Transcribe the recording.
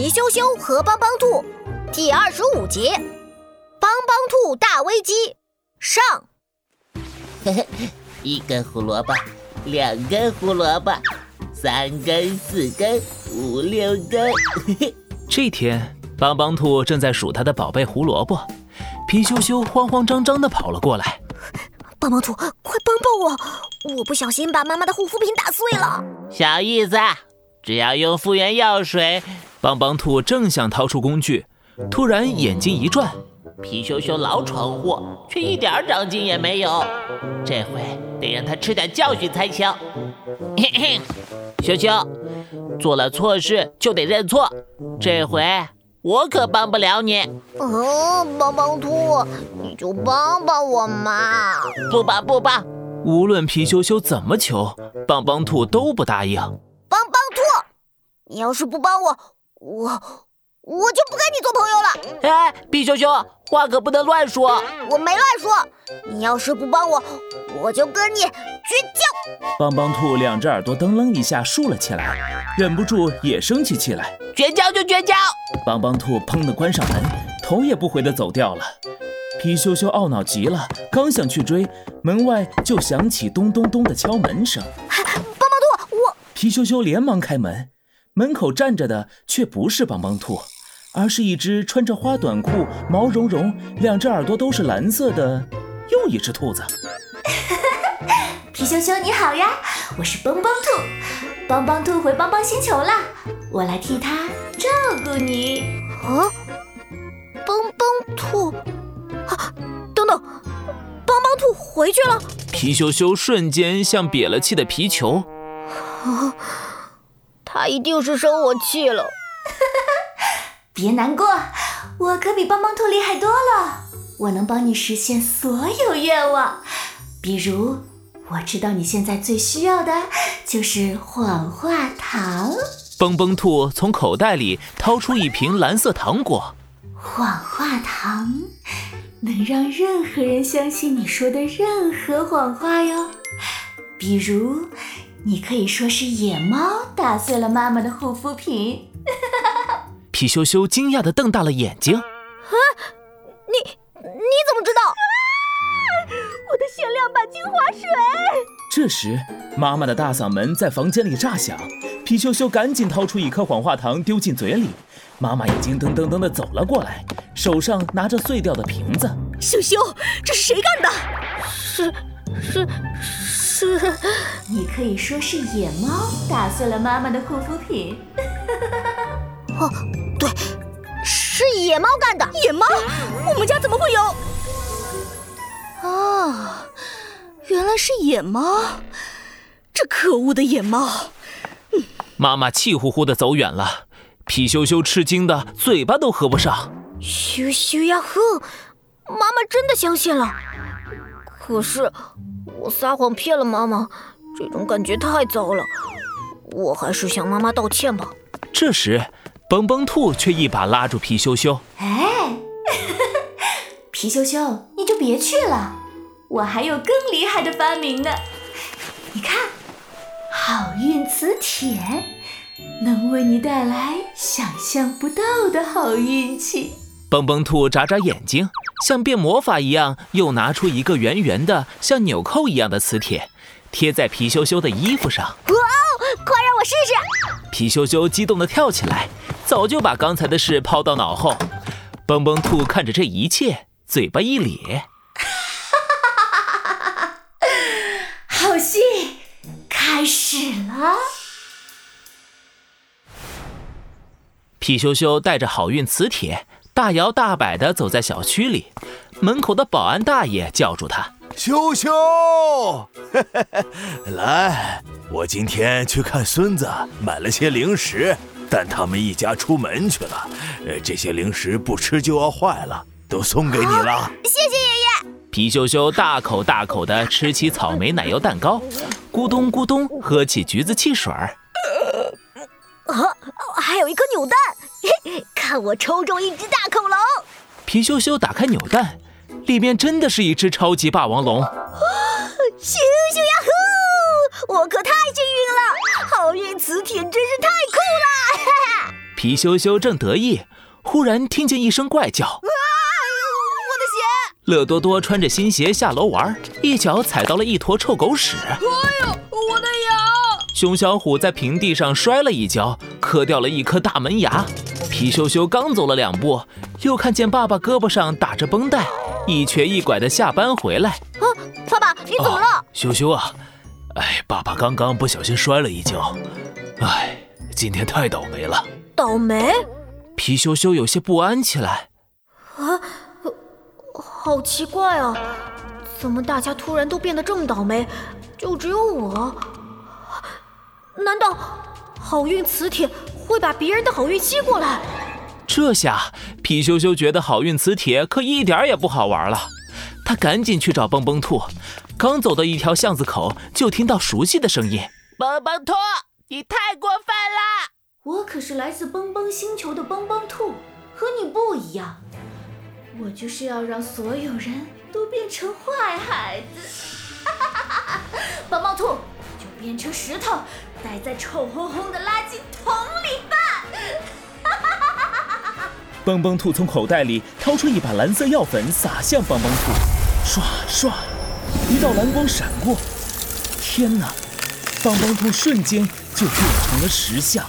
皮羞羞和帮帮兔第二十五集：帮帮兔大危机上。嘿嘿，一根胡萝卜，两根胡萝卜，三根、四根、五六根。嘿嘿，这天，帮帮兔正在数他的宝贝胡萝卜，皮羞羞慌慌张张地跑了过来。帮帮兔，快帮帮我！我不小心把妈妈的护肤品打碎了。小意思，只要用复原药水。帮帮兔正想掏出工具，突然眼睛一转，皮羞羞老闯祸，却一点长进也没有。这回得让他吃点教训才行。嘿嘿，羞羞，做了错事就得认错。这回我可帮不了你。嗯，帮帮兔，你就帮帮我嘛！不帮不帮，无论皮羞羞怎么求，帮帮兔都不答应。你要是不帮我。我我就不跟你做朋友了。哎，皮羞羞，话可不能乱说。我没乱说。你要是不帮我，我就跟你绝交。帮帮兔两只耳朵噔楞一下竖了起来，忍不住也生起气来。绝交就绝交。帮帮兔砰的关上门，头也不回的走掉了。皮羞羞懊恼极了，刚想去追，门外就响起咚咚咚的敲门声。帮帮兔，我皮羞羞连忙开门。门口站着的却不是帮帮兔，而是一只穿着花短裤、毛茸茸、两只耳朵都是蓝色的又一只兔子。皮羞羞你好呀，我是帮帮兔，帮帮兔回帮帮星球了，我来替他照顾你。啊，帮帮兔，啊，等等，帮帮兔回去了。皮羞羞瞬间像瘪了气的皮球。啊。他一定是生我气了，别难过，我可比帮帮兔厉害多了。我能帮你实现所有愿望，比如我知道你现在最需要的就是谎话糖。蹦蹦兔从口袋里掏出一瓶蓝色糖果，谎话糖能让任何人相信你说的任何谎话哟，比如。你可以说是野猫打碎了妈妈的护肤品。皮羞羞惊讶地瞪大了眼睛。啊，你你怎么知道？我的限量版精华水。这时，妈妈的大嗓门在房间里炸响。皮羞羞赶紧掏出一颗谎话糖丢进嘴里。妈妈已经噔噔噔地走了过来，手上拿着碎掉的瓶子。羞羞，这是谁干的？是是。是，你可以说是野猫打碎了妈妈的护肤品。哦，对，是野猫干的。野猫？我们家怎么会有？啊，原来是野猫！这可恶的野猫！妈妈气呼呼的走远了，皮羞羞吃惊的嘴巴都合不上。羞羞呀呵，妈妈真的相信了。可是。我撒谎骗了妈妈，这种感觉太糟了。我还是向妈妈道歉吧。这时，蹦蹦兔却一把拉住皮羞羞：“哎，皮羞羞，你就别去了，我还有更厉害的发明呢。你看，好运磁铁能为你带来想象不到的好运气。”蹦蹦兔眨眨眼睛，像变魔法一样，又拿出一个圆圆的、像纽扣一样的磁铁，贴在皮羞羞的衣服上。哇哦，快让我试试！皮羞羞激动地跳起来，早就把刚才的事抛到脑后。蹦蹦兔看着这一切，嘴巴一咧。好戏开始了。皮羞羞带着好运磁铁。大摇大摆地走在小区里，门口的保安大爷叫住他：“羞羞，来，我今天去看孙子，买了些零食，但他们一家出门去了，呃，这些零食不吃就要坏了，都送给你了。谢谢爷爷。”皮羞羞大口大口地吃起草莓奶油蛋糕，咕咚咕咚喝起橘子汽水儿。啊，还有一颗扭蛋，看我抽中一只大恐龙！皮羞羞打开扭蛋，里面真的是一只超级霸王龙！咻咻呀呼！我可太幸运了，好运磁铁真是太酷了！皮羞羞正得意，忽然听见一声怪叫：“啊！我的鞋！”乐多多穿着新鞋下楼玩，一脚踩到了一坨臭狗屎。哎呦，我的牙！熊小虎在平地上摔了一跤，磕掉了一颗大门牙。皮羞羞刚走了两步，又看见爸爸胳膊上打着绷带，一瘸一拐的下班回来。啊，爸爸，你怎么了？羞羞啊！哎，爸爸刚刚不小心摔了一跤，哎，今天太倒霉了。倒霉？皮羞羞有些不安起来。啊，好奇怪啊，怎么大家突然都变得这么倒霉，就只有我？难道好运磁铁会把别人的好运吸过来？这下皮羞羞觉得好运磁铁可一点也不好玩了，他赶紧去找蹦蹦兔。刚走到一条巷子口，就听到熟悉的声音：“蹦蹦兔，你太过分了！我可是来自蹦蹦星球的蹦蹦兔，和你不一样。我就是要让所有人都变成坏孩子。变成石头，待在臭烘烘的垃圾桶里吧！哈哈哈哈哈！蹦蹦兔从口袋里掏出一把蓝色药粉，撒向蹦蹦兔，唰唰。一道蓝光闪过，天哪！蹦蹦兔瞬间就变成了石像。